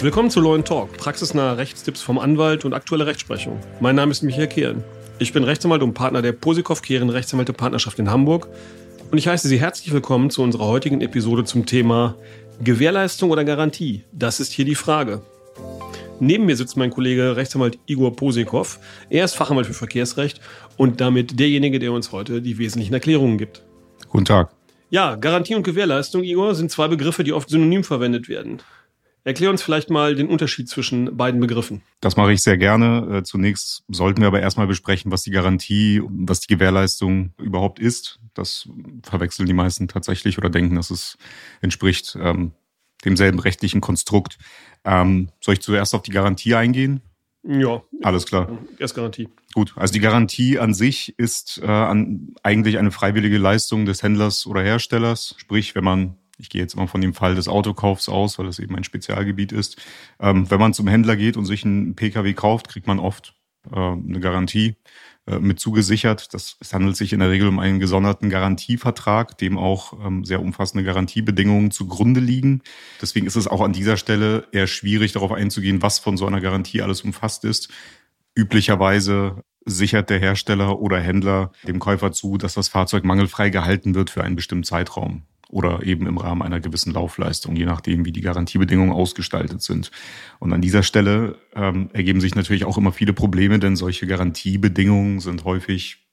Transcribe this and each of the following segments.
Willkommen zu Law Talk, praxisnahe Rechtstipps vom Anwalt und aktuelle Rechtsprechung. Mein Name ist Michael Kehren. Ich bin Rechtsanwalt und Partner der Posikow Kehren Rechtsanwälte Partnerschaft in Hamburg und ich heiße Sie herzlich willkommen zu unserer heutigen Episode zum Thema Gewährleistung oder Garantie. Das ist hier die Frage. Neben mir sitzt mein Kollege Rechtsanwalt Igor Posikow. Er ist Fachanwalt für Verkehrsrecht und damit derjenige, der uns heute die wesentlichen Erklärungen gibt. Guten Tag. Ja, Garantie und Gewährleistung, Igor, sind zwei Begriffe, die oft synonym verwendet werden. Erklär uns vielleicht mal den Unterschied zwischen beiden Begriffen. Das mache ich sehr gerne. Äh, zunächst sollten wir aber erstmal besprechen, was die Garantie, was die Gewährleistung überhaupt ist. Das verwechseln die meisten tatsächlich oder denken, dass es entspricht ähm, demselben rechtlichen Konstrukt. Ähm, soll ich zuerst auf die Garantie eingehen? Ja. Alles klar. Erst Garantie. Gut, also die Garantie an sich ist äh, an, eigentlich eine freiwillige Leistung des Händlers oder Herstellers. Sprich, wenn man ich gehe jetzt immer von dem Fall des Autokaufs aus, weil das eben ein Spezialgebiet ist. Ähm, wenn man zum Händler geht und sich einen Pkw kauft, kriegt man oft äh, eine Garantie mit zugesichert. Das, es handelt sich in der Regel um einen gesonderten Garantievertrag, dem auch ähm, sehr umfassende Garantiebedingungen zugrunde liegen. Deswegen ist es auch an dieser Stelle eher schwierig, darauf einzugehen, was von so einer Garantie alles umfasst ist. Üblicherweise sichert der Hersteller oder Händler dem Käufer zu, dass das Fahrzeug mangelfrei gehalten wird für einen bestimmten Zeitraum oder eben im Rahmen einer gewissen Laufleistung, je nachdem, wie die Garantiebedingungen ausgestaltet sind. Und an dieser Stelle ähm, ergeben sich natürlich auch immer viele Probleme, denn solche Garantiebedingungen sind häufig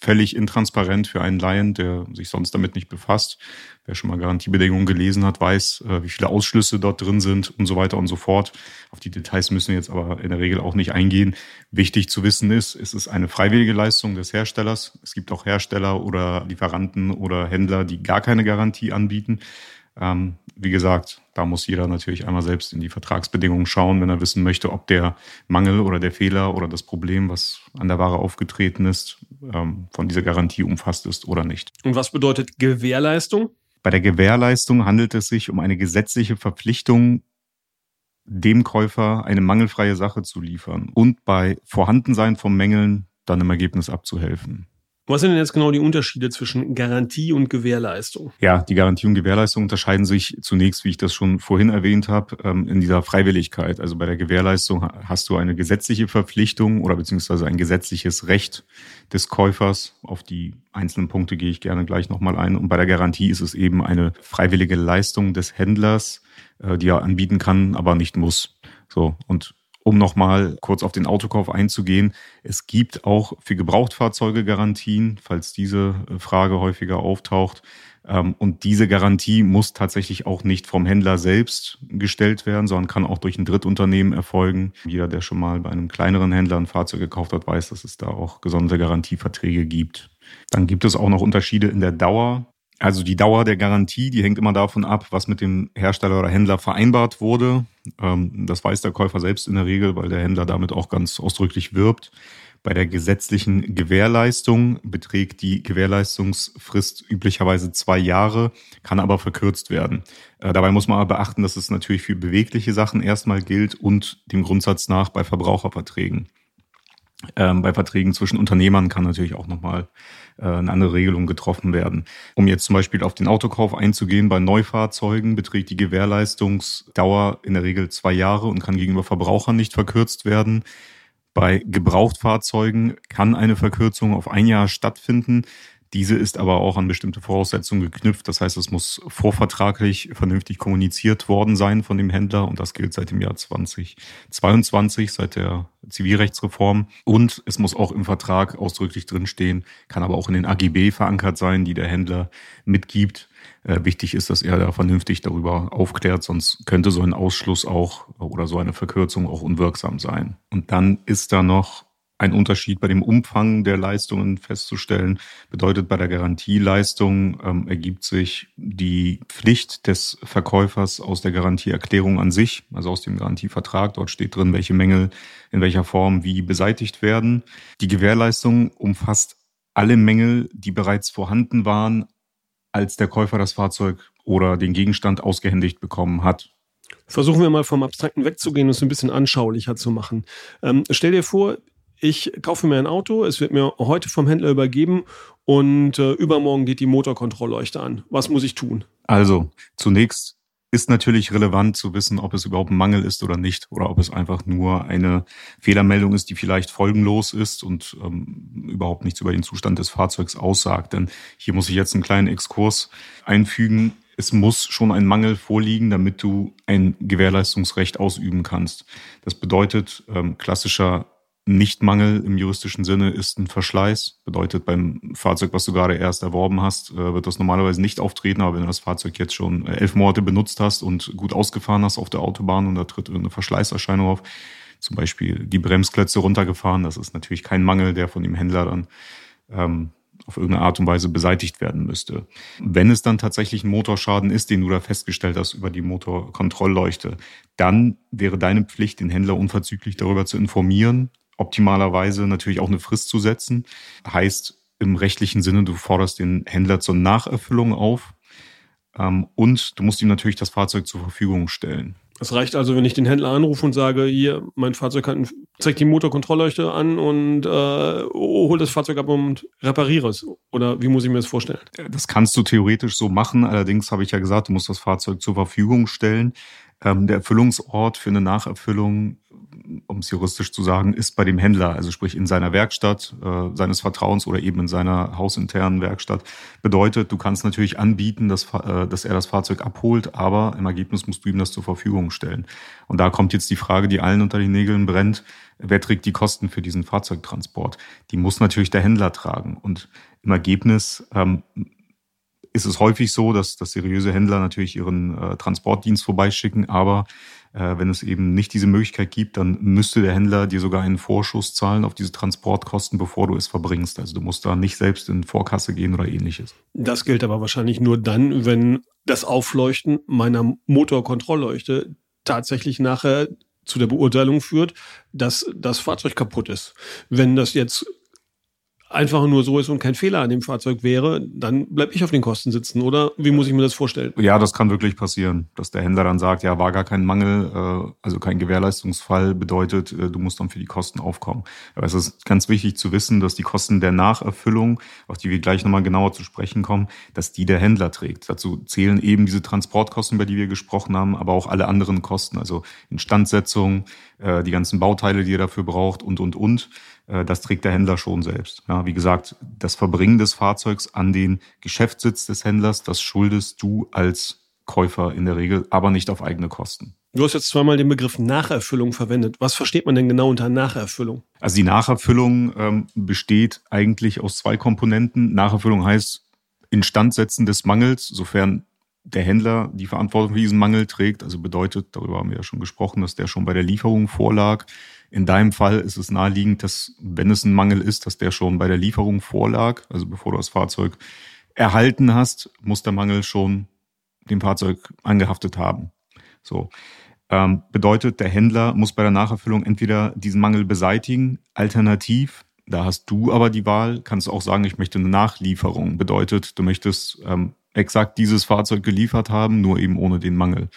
völlig intransparent für einen Laien, der sich sonst damit nicht befasst. Wer schon mal Garantiebedingungen gelesen hat, weiß, äh, wie viele Ausschlüsse dort drin sind und so weiter und so fort. Auf die Details müssen wir jetzt aber in der Regel auch nicht eingehen. Wichtig zu wissen ist, es ist eine freiwillige Leistung des Herstellers. Es gibt auch Hersteller oder Lieferanten oder Händler, die gar keine Garantie anbieten. Ähm, wie gesagt, da muss jeder natürlich einmal selbst in die Vertragsbedingungen schauen, wenn er wissen möchte, ob der Mangel oder der Fehler oder das Problem, was an der Ware aufgetreten ist, ähm, von dieser Garantie umfasst ist oder nicht. Und was bedeutet Gewährleistung? Bei der Gewährleistung handelt es sich um eine gesetzliche Verpflichtung, dem Käufer eine mangelfreie Sache zu liefern und bei Vorhandensein von Mängeln dann im Ergebnis abzuhelfen. Was sind denn jetzt genau die Unterschiede zwischen Garantie und Gewährleistung? Ja, die Garantie und Gewährleistung unterscheiden sich zunächst, wie ich das schon vorhin erwähnt habe, ähm, in dieser Freiwilligkeit. Also bei der Gewährleistung hast du eine gesetzliche Verpflichtung oder beziehungsweise ein gesetzliches Recht des Käufers. Auf die einzelnen Punkte gehe ich gerne gleich nochmal ein. Und bei der Garantie ist es eben eine freiwillige Leistung des Händlers, äh, die er anbieten kann, aber nicht muss. So. Und um nochmal kurz auf den Autokauf einzugehen, es gibt auch für Gebrauchtfahrzeuge Garantien, falls diese äh, Frage häufiger auftaucht. Ähm, und diese Garantie muss tatsächlich auch nicht vom Händler selbst gestellt werden, sondern kann auch durch ein Drittunternehmen erfolgen. Jeder, der schon mal bei einem kleineren Händler ein Fahrzeug gekauft hat, weiß, dass es da auch gesonderte Garantieverträge gibt. Dann gibt es auch noch Unterschiede in der Dauer also die Dauer der Garantie, die hängt immer davon ab, was mit dem Hersteller oder Händler vereinbart wurde. Ähm, das weiß der Käufer selbst in der Regel, weil der Händler damit auch ganz ausdrücklich wirbt. Bei der gesetzlichen Gewährleistung beträgt die Gewährleistungsfrist üblicherweise zwei Jahre, kann aber verkürzt werden. Äh, dabei muss man aber beachten, dass es natürlich für bewegliche Sachen erstmal gilt und dem Grundsatz nach bei Verbraucherverträgen. Ähm, bei Verträgen zwischen Unternehmern kann natürlich auch nochmal äh, eine andere Regelung getroffen werden. Um jetzt zum Beispiel auf den Autokauf einzugehen, bei Neufahrzeugen beträgt die Gewährleistungsdauer in der Regel zwei Jahre und kann gegenüber Verbrauchern nicht verkürzt werden. Bei Gebrauchtfahrzeugen kann eine Verkürzung auf ein Jahr stattfinden. Diese ist aber auch an bestimmte Voraussetzungen geknüpft. Das heißt, es muss vorvertraglich vernünftig kommuniziert worden sein von dem Händler und das gilt seit dem Jahr 2022, seit der Zivilrechtsreform. Und es muss auch im Vertrag ausdrücklich drinstehen, kann aber auch in den AGB verankert sein, die der Händler mitgibt. Äh, wichtig ist, dass er da vernünftig darüber aufklärt, sonst könnte so ein Ausschluss auch oder so eine Verkürzung auch unwirksam sein. Und dann ist da noch ein Unterschied bei dem Umfang der Leistungen festzustellen. Bedeutet, bei der Garantieleistung ähm, ergibt sich die Pflicht des Verkäufers aus der Garantieerklärung an sich, also aus dem Garantievertrag. Dort steht drin, welche Mängel in welcher Form wie beseitigt werden. Die Gewährleistung umfasst alle Mängel, die bereits vorhanden waren, als der Käufer das Fahrzeug oder den Gegenstand ausgehändigt bekommen hat. Versuchen wir mal vom Abstrakten wegzugehen und es ein bisschen anschaulicher zu machen. Ähm, stell dir vor, ich kaufe mir ein Auto, es wird mir heute vom Händler übergeben und äh, übermorgen geht die Motorkontrollleuchte an. Was muss ich tun? Also, zunächst ist natürlich relevant zu wissen, ob es überhaupt ein Mangel ist oder nicht, oder ob es einfach nur eine Fehlermeldung ist, die vielleicht folgenlos ist und ähm, überhaupt nichts über den Zustand des Fahrzeugs aussagt. Denn hier muss ich jetzt einen kleinen Exkurs einfügen. Es muss schon ein Mangel vorliegen, damit du ein Gewährleistungsrecht ausüben kannst. Das bedeutet, ähm, klassischer Nichtmangel im juristischen Sinne ist ein Verschleiß. Bedeutet, beim Fahrzeug, was du gerade erst erworben hast, äh, wird das normalerweise nicht auftreten. Aber wenn du das Fahrzeug jetzt schon äh, elf Monate benutzt hast und gut ausgefahren hast auf der Autobahn und da tritt irgendeine Verschleißerscheinung auf, zum Beispiel die Bremsklötze runtergefahren, das ist natürlich kein Mangel, der von dem Händler dann ähm, auf irgendeine Art und Weise beseitigt werden müsste. Wenn es dann tatsächlich ein Motorschaden ist, den du da festgestellt hast über die Motorkontrollleuchte, dann wäre deine Pflicht, den Händler unverzüglich darüber zu informieren optimalerweise natürlich auch eine Frist zu setzen. Heißt im rechtlichen Sinne, du forderst den Händler zur Nacherfüllung auf ähm, und du musst ihm natürlich das Fahrzeug zur Verfügung stellen. Es reicht also, wenn ich den Händler anrufe und sage, hier, mein Fahrzeug hat, zeigt die Motorkontrollleuchte an und äh, hol das Fahrzeug ab und repariere es. Oder wie muss ich mir das vorstellen? Das kannst du theoretisch so machen. Allerdings habe ich ja gesagt, du musst das Fahrzeug zur Verfügung stellen. Ähm, der Erfüllungsort für eine Nacherfüllung um es juristisch zu sagen, ist bei dem Händler, also sprich in seiner Werkstatt äh, seines Vertrauens oder eben in seiner hausinternen Werkstatt. Bedeutet, du kannst natürlich anbieten, dass, äh, dass er das Fahrzeug abholt, aber im Ergebnis musst du ihm das zur Verfügung stellen. Und da kommt jetzt die Frage, die allen unter den Nägeln brennt, wer trägt die Kosten für diesen Fahrzeugtransport? Die muss natürlich der Händler tragen. Und im Ergebnis ähm, ist es häufig so, dass, dass seriöse Händler natürlich ihren äh, Transportdienst vorbeischicken, aber wenn es eben nicht diese Möglichkeit gibt, dann müsste der Händler dir sogar einen Vorschuss zahlen auf diese Transportkosten, bevor du es verbringst. Also du musst da nicht selbst in Vorkasse gehen oder ähnliches. Das gilt aber wahrscheinlich nur dann, wenn das Aufleuchten meiner Motorkontrollleuchte tatsächlich nachher zu der Beurteilung führt, dass das Fahrzeug kaputt ist. Wenn das jetzt einfach nur so ist und kein Fehler an dem Fahrzeug wäre, dann bleibe ich auf den Kosten sitzen, oder? Wie muss ich mir das vorstellen? Ja, das kann wirklich passieren, dass der Händler dann sagt, ja, war gar kein Mangel, äh, also kein Gewährleistungsfall bedeutet, äh, du musst dann für die Kosten aufkommen. Aber es ist ganz wichtig zu wissen, dass die Kosten der Nacherfüllung, auf die wir gleich nochmal genauer zu sprechen kommen, dass die der Händler trägt. Dazu zählen eben diese Transportkosten, über die wir gesprochen haben, aber auch alle anderen Kosten, also Instandsetzung, äh, die ganzen Bauteile, die er dafür braucht und, und, und. Äh, das trägt der Händler schon selbst. Ja, wie gesagt, das Verbringen des Fahrzeugs an den Geschäftssitz des Händlers, das schuldest du als Käufer in der Regel, aber nicht auf eigene Kosten. Du hast jetzt zweimal den Begriff Nacherfüllung verwendet. Was versteht man denn genau unter Nacherfüllung? Also die Nacherfüllung ähm, besteht eigentlich aus zwei Komponenten. Nacherfüllung heißt Instandsetzen des Mangels, sofern der Händler die Verantwortung für diesen Mangel trägt. Also bedeutet, darüber haben wir ja schon gesprochen, dass der schon bei der Lieferung vorlag. In deinem Fall ist es naheliegend, dass, wenn es ein Mangel ist, dass der schon bei der Lieferung vorlag. Also bevor du das Fahrzeug erhalten hast, muss der Mangel schon dem Fahrzeug angehaftet haben. So. Ähm, bedeutet, der Händler muss bei der Nacherfüllung entweder diesen Mangel beseitigen, alternativ, da hast du aber die Wahl, kannst auch sagen, ich möchte eine Nachlieferung. Bedeutet, du möchtest ähm, exakt dieses Fahrzeug geliefert haben, nur eben ohne den Mangel.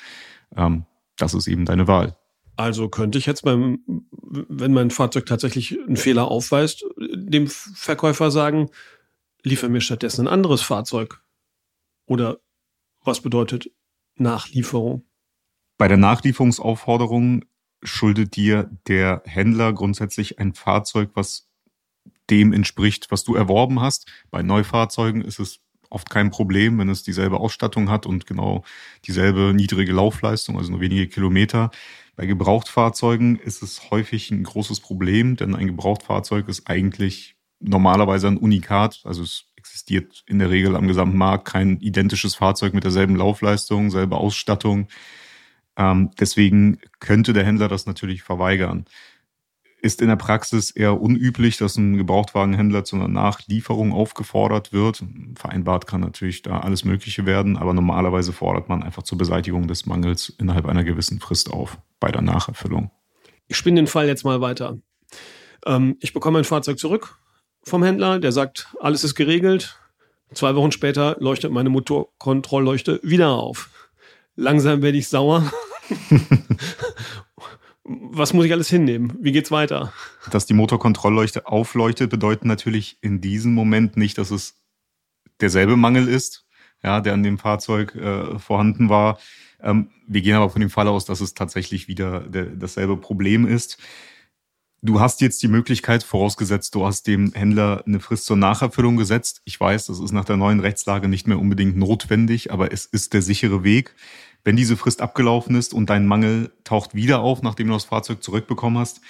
Ähm, das ist eben deine Wahl. Also könnte ich jetzt beim, wenn mein Fahrzeug tatsächlich einen Fehler aufweist, dem Verkäufer sagen, liefer mir stattdessen ein anderes Fahrzeug. Oder was bedeutet Nachlieferung? Bei der Nachlieferungsaufforderung schuldet dir der Händler grundsätzlich ein Fahrzeug, was dem entspricht, was du erworben hast. Bei Neufahrzeugen ist es oft kein Problem, wenn es dieselbe Ausstattung hat und genau dieselbe niedrige Laufleistung, also nur wenige Kilometer. Bei Gebrauchtfahrzeugen ist es häufig ein großes Problem, denn ein Gebrauchtfahrzeug ist eigentlich normalerweise ein Unikat. Also es existiert in der Regel am gesamten Markt kein identisches Fahrzeug mit derselben Laufleistung, selbe Ausstattung. Ähm, deswegen könnte der Händler das natürlich verweigern ist in der Praxis eher unüblich, dass ein Gebrauchtwagenhändler zu einer Nachlieferung aufgefordert wird. Vereinbart kann natürlich da alles Mögliche werden, aber normalerweise fordert man einfach zur Beseitigung des Mangels innerhalb einer gewissen Frist auf bei der Nacherfüllung. Ich spinne den Fall jetzt mal weiter. Ähm, ich bekomme ein Fahrzeug zurück vom Händler, der sagt, alles ist geregelt. Zwei Wochen später leuchtet meine Motorkontrollleuchte wieder auf. Langsam werde ich sauer Was muss ich alles hinnehmen? Wie geht's weiter? Dass die Motorkontrollleuchte aufleuchtet, bedeutet natürlich in diesem Moment nicht, dass es derselbe Mangel ist, ja, der an dem Fahrzeug äh, vorhanden war. Ähm, wir gehen aber von dem Fall aus, dass es tatsächlich wieder der, dasselbe Problem ist. Du hast jetzt die Möglichkeit, vorausgesetzt, du hast dem Händler eine Frist zur Nacherfüllung gesetzt. Ich weiß, das ist nach der neuen Rechtslage nicht mehr unbedingt notwendig, aber es ist der sichere Weg. Wenn diese Frist abgelaufen ist und dein Mangel taucht wieder auf, nachdem du das Fahrzeug zurückbekommen hast,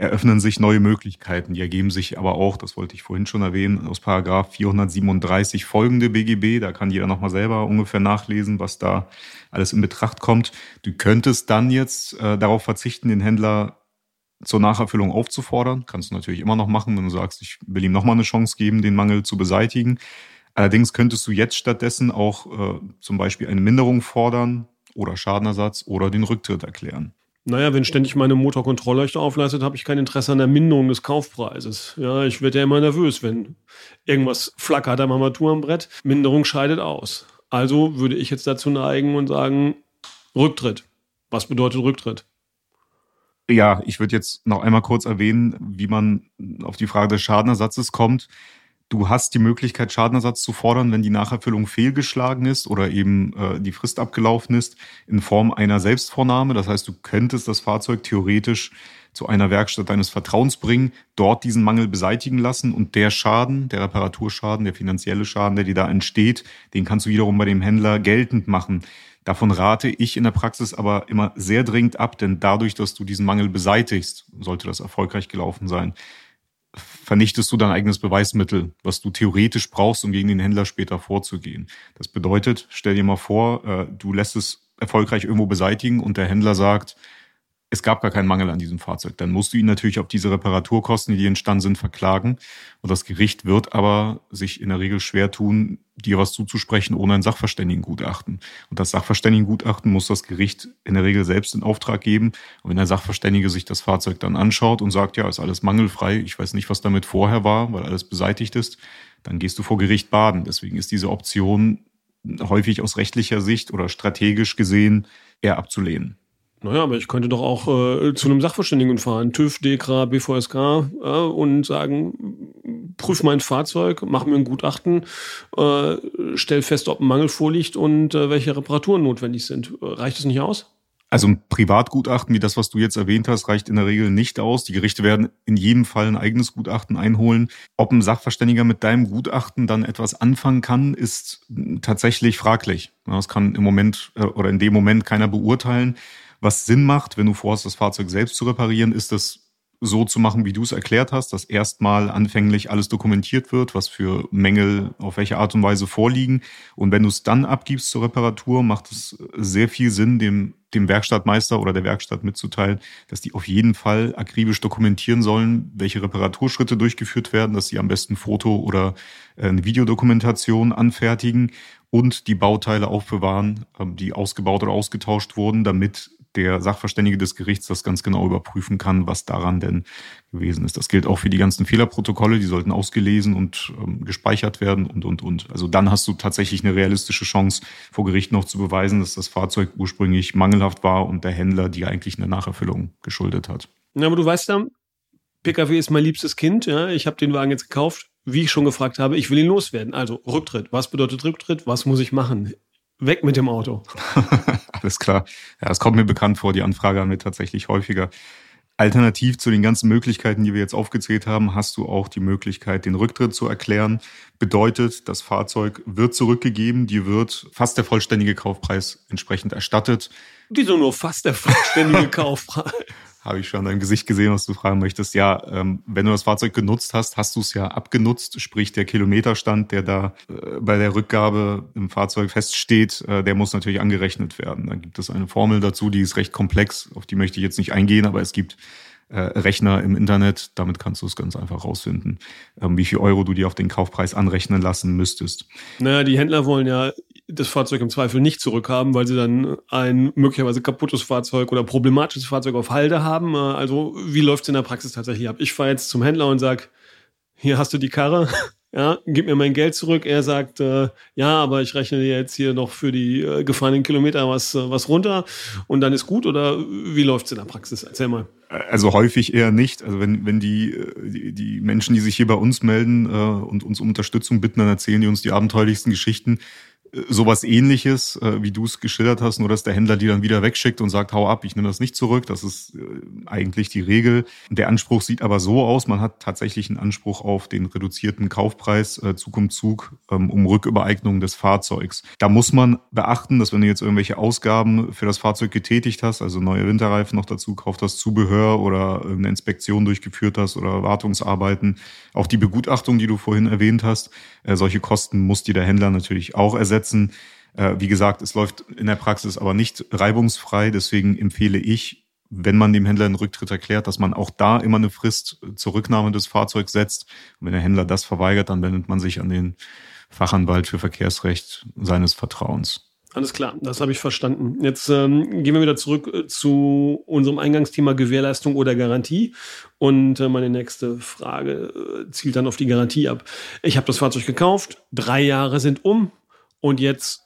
eröffnen sich neue Möglichkeiten. Die ergeben sich aber auch, das wollte ich vorhin schon erwähnen, aus Paragraph 437 folgende BGB. Da kann jeder nochmal selber ungefähr nachlesen, was da alles in Betracht kommt. Du könntest dann jetzt äh, darauf verzichten, den Händler zur Nacherfüllung aufzufordern. Kannst du natürlich immer noch machen, wenn du sagst, ich will ihm nochmal eine Chance geben, den Mangel zu beseitigen. Allerdings könntest du jetzt stattdessen auch äh, zum Beispiel eine Minderung fordern oder Schadenersatz oder den Rücktritt erklären. Naja, wenn ständig meine Motorkontrollleuchte aufleistet, habe ich kein Interesse an der Minderung des Kaufpreises. Ja, ich werde ja immer nervös, wenn irgendwas flackert am Armaturenbrett. Minderung scheidet aus. Also würde ich jetzt dazu neigen und sagen, Rücktritt. Was bedeutet Rücktritt? Ja, ich würde jetzt noch einmal kurz erwähnen, wie man auf die Frage des Schadenersatzes kommt. Du hast die Möglichkeit, Schadenersatz zu fordern, wenn die Nacherfüllung fehlgeschlagen ist oder eben äh, die Frist abgelaufen ist, in Form einer Selbstvornahme. Das heißt, du könntest das Fahrzeug theoretisch zu einer Werkstatt deines Vertrauens bringen, dort diesen Mangel beseitigen lassen und der Schaden, der Reparaturschaden, der finanzielle Schaden, der dir da entsteht, den kannst du wiederum bei dem Händler geltend machen. Davon rate ich in der Praxis aber immer sehr dringend ab, denn dadurch, dass du diesen Mangel beseitigst, sollte das erfolgreich gelaufen sein, vernichtest du dein eigenes Beweismittel, was du theoretisch brauchst, um gegen den Händler später vorzugehen. Das bedeutet, stell dir mal vor, äh, du lässt es erfolgreich irgendwo beseitigen und der Händler sagt, es gab gar keinen Mangel an diesem Fahrzeug. Dann musst du ihn natürlich auf diese Reparaturkosten, die entstanden sind, verklagen. Und das Gericht wird aber sich in der Regel schwer tun, dir was zuzusprechen ohne ein Sachverständigengutachten. Und das Sachverständigengutachten muss das Gericht in der Regel selbst in Auftrag geben. Und wenn der Sachverständige sich das Fahrzeug dann anschaut und sagt, ja, ist alles mangelfrei, ich weiß nicht, was damit vorher war, weil alles beseitigt ist, dann gehst du vor Gericht baden. Deswegen ist diese Option häufig aus rechtlicher Sicht oder strategisch gesehen eher abzulehnen. Naja, aber ich könnte doch auch äh, zu einem Sachverständigen fahren, TÜV, DEKRA, BVSK, äh, und sagen, prüf mein Fahrzeug, mach mir ein Gutachten, äh, stell fest, ob ein Mangel vorliegt und äh, welche Reparaturen notwendig sind. Reicht das nicht aus? Also ein Privatgutachten wie das, was du jetzt erwähnt hast, reicht in der Regel nicht aus. Die Gerichte werden in jedem Fall ein eigenes Gutachten einholen. Ob ein Sachverständiger mit deinem Gutachten dann etwas anfangen kann, ist tatsächlich fraglich. Das kann im Moment äh, oder in dem Moment keiner beurteilen. Was Sinn macht, wenn du vorhast, das Fahrzeug selbst zu reparieren, ist das so zu machen, wie du es erklärt hast, dass erstmal anfänglich alles dokumentiert wird, was für Mängel auf welche Art und Weise vorliegen. Und wenn du es dann abgibst zur Reparatur, macht es sehr viel Sinn, dem, dem Werkstattmeister oder der Werkstatt mitzuteilen, dass die auf jeden Fall akribisch dokumentieren sollen, welche Reparaturschritte durchgeführt werden, dass sie am besten Foto oder äh, eine Videodokumentation anfertigen und die Bauteile aufbewahren, ähm, die ausgebaut oder ausgetauscht wurden, damit der Sachverständige des Gerichts das ganz genau überprüfen kann, was daran denn gewesen ist. Das gilt auch für die ganzen Fehlerprotokolle, die sollten ausgelesen und ähm, gespeichert werden und, und, und. Also dann hast du tatsächlich eine realistische Chance, vor Gericht noch zu beweisen, dass das Fahrzeug ursprünglich mangelhaft war und der Händler die eigentlich eine Nacherfüllung geschuldet hat. Ja, aber du weißt ja, PKW ist mein liebstes Kind. Ja, ich habe den Wagen jetzt gekauft. Wie ich schon gefragt habe, ich will ihn loswerden. Also Rücktritt. Was bedeutet Rücktritt? Was muss ich machen? Weg mit dem Auto. Alles klar. Ja, es kommt mir bekannt vor. Die Anfrage haben wir tatsächlich häufiger. Alternativ zu den ganzen Möglichkeiten, die wir jetzt aufgezählt haben, hast du auch die Möglichkeit, den Rücktritt zu erklären. Bedeutet, das Fahrzeug wird zurückgegeben, dir wird fast der vollständige Kaufpreis entsprechend erstattet. Wieso nur fast der vollständige Kaufpreis? Habe ich schon an deinem Gesicht gesehen, was du fragen möchtest. Ja, ähm, wenn du das Fahrzeug genutzt hast, hast du es ja abgenutzt, sprich der Kilometerstand, der da äh, bei der Rückgabe im Fahrzeug feststeht, äh, der muss natürlich angerechnet werden. Da gibt es eine Formel dazu, die ist recht komplex, auf die möchte ich jetzt nicht eingehen, aber es gibt äh, Rechner im Internet. Damit kannst du es ganz einfach rausfinden, ähm, wie viel Euro du dir auf den Kaufpreis anrechnen lassen müsstest. Naja, die Händler wollen ja das Fahrzeug im Zweifel nicht zurückhaben, weil sie dann ein möglicherweise kaputtes Fahrzeug oder problematisches Fahrzeug auf Halde haben. Äh, also wie läuft es in der Praxis tatsächlich ab? Ich fahre jetzt zum Händler und sage, hier hast du die Karre, ja, gib mir mein Geld zurück. Er sagt, äh, ja, aber ich rechne dir jetzt hier noch für die äh, gefahrenen Kilometer was, äh, was runter und dann ist gut oder wie läuft es in der Praxis? Erzähl mal. Also häufig eher nicht. Also wenn, wenn die, äh, die, die Menschen, die sich hier bei uns melden äh, und uns um Unterstützung bitten, dann erzählen die uns die abenteuerlichsten Geschichten sowas ähnliches, äh, wie du es geschildert hast, nur dass der Händler die dann wieder wegschickt und sagt, hau ab, ich nehme das nicht zurück. Das ist äh, eigentlich die Regel. Der Anspruch sieht aber so aus, man hat tatsächlich einen Anspruch auf den reduzierten Kaufpreis äh, Zug um Zug ähm, um Rückübereignung des Fahrzeugs. Da muss man beachten, dass wenn du jetzt irgendwelche Ausgaben für das Fahrzeug getätigt hast, also neue Winterreifen noch dazu kauft hast, Zubehör oder eine Inspektion durchgeführt hast oder Wartungsarbeiten, auch die Begutachtung, die du vorhin erwähnt hast, äh, solche Kosten muss dir der Händler natürlich auch ersetzen umsetzen. Äh, wie gesagt, es läuft in der Praxis aber nicht reibungsfrei. Deswegen empfehle ich, wenn man dem Händler einen Rücktritt erklärt, dass man auch da immer eine Frist zur Rücknahme des Fahrzeugs setzt. Und wenn der Händler das verweigert, dann wendet man sich an den Fachanwalt für Verkehrsrecht seines Vertrauens. Alles klar, das habe ich verstanden. Jetzt ähm, gehen wir wieder zurück äh, zu unserem Eingangsthema Gewährleistung oder Garantie. Und äh, meine nächste Frage äh, zielt dann auf die Garantie ab. Ich habe das Fahrzeug gekauft, drei Jahre sind um, und jetzt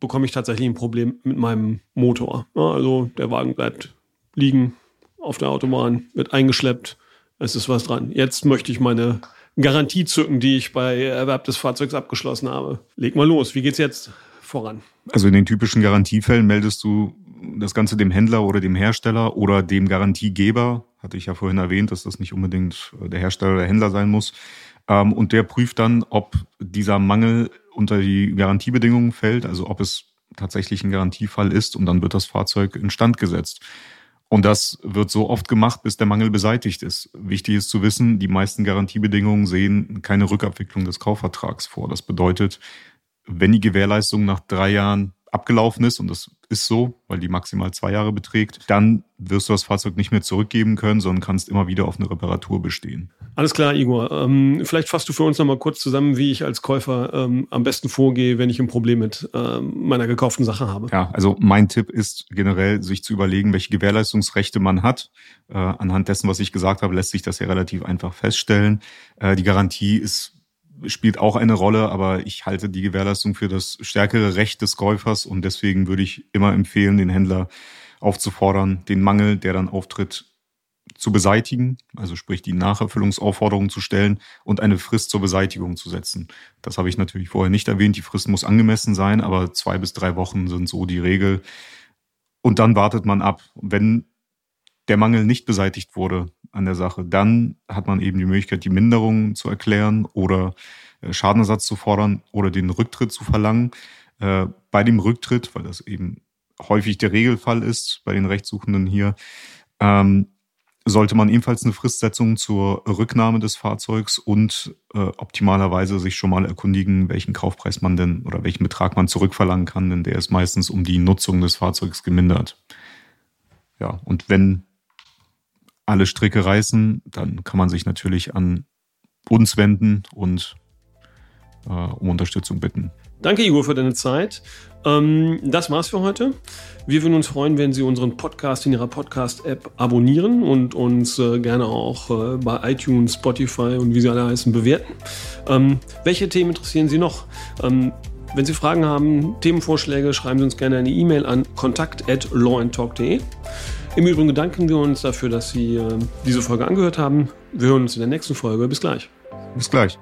bekomme ich tatsächlich ein Problem mit meinem Motor. Also der Wagen bleibt liegen auf der Autobahn, wird eingeschleppt, es ist was dran. Jetzt möchte ich meine Garantie zücken, die ich bei Erwerb des Fahrzeugs abgeschlossen habe. Leg mal los, wie geht's jetzt voran? Also in den typischen Garantiefällen meldest du das Ganze dem Händler oder dem Hersteller oder dem Garantiegeber. Hatte ich ja vorhin erwähnt, dass das nicht unbedingt der Hersteller oder der Händler sein muss. Ähm, und der prüft dann, ob dieser Mangel unter die Garantiebedingungen fällt, also ob es tatsächlich ein Garantiefall ist und dann wird das Fahrzeug instand gesetzt. Und das wird so oft gemacht, bis der Mangel beseitigt ist. Wichtig ist zu wissen, die meisten Garantiebedingungen sehen keine Rückabwicklung des Kaufvertrags vor. Das bedeutet, wenn die Gewährleistung nach drei Jahren abgelaufen ist, und das ist so, weil die maximal zwei Jahre beträgt, dann wirst du das Fahrzeug nicht mehr zurückgeben können, sondern kannst immer wieder auf eine Reparatur bestehen. Alles klar, Igor. Ähm, vielleicht fasst du für uns nochmal kurz zusammen, wie ich als Käufer ähm, am besten vorgehe, wenn ich ein Problem mit ähm, meiner gekauften Sache habe. Ja, also mein Tipp ist generell, sich zu überlegen, welche Gewährleistungsrechte man hat. Äh, anhand dessen, was ich gesagt habe, lässt sich das ja relativ einfach feststellen. Äh, die Garantie ist spielt auch eine Rolle, aber ich halte die Gewährleistung für das stärkere Recht des Käufers und deswegen würde ich immer empfehlen, den Händler aufzufordern, den Mangel, der dann auftritt, zu beseitigen, also sprich die Nacherfüllungsaufforderung zu stellen und eine Frist zur Beseitigung zu setzen. Das habe ich natürlich vorher nicht erwähnt. Die Frist muss angemessen sein, aber zwei bis drei Wochen sind so die Regel. Und dann wartet man ab. Wenn der Mangel nicht beseitigt wurde an der Sache, dann hat man eben die Möglichkeit, die Minderung zu erklären oder äh, Schadenersatz zu fordern oder den Rücktritt zu verlangen. Äh, bei dem Rücktritt, weil das eben häufig der Regelfall ist bei den Rechtssuchenden hier, ähm, sollte man ebenfalls eine Fristsetzung zur Rücknahme des Fahrzeugs und äh, optimalerweise sich schon mal erkundigen, welchen Kaufpreis man denn oder welchen Betrag man zurückverlangen kann, denn der ist meistens um die Nutzung des Fahrzeugs gemindert. Ja, und wenn alle Stricke reißen, dann kann man sich natürlich an uns wenden und äh, um Unterstützung bitten. Danke, Igor, für deine Zeit. Ähm, das war's für heute. Wir würden uns freuen, wenn Sie unseren Podcast in Ihrer Podcast-App abonnieren und uns äh, gerne auch äh, bei iTunes, Spotify und wie sie alle heißen bewerten. Ähm, welche Themen interessieren Sie noch? Ähm, wenn Sie Fragen haben, Themenvorschläge, schreiben Sie uns gerne eine E-Mail an kontakt@lawandtalk.de. Im Übrigen bedanken wir uns dafür, dass Sie äh, diese Folge angehört haben. Wir hören uns in der nächsten Folge. Bis gleich. Bis gleich.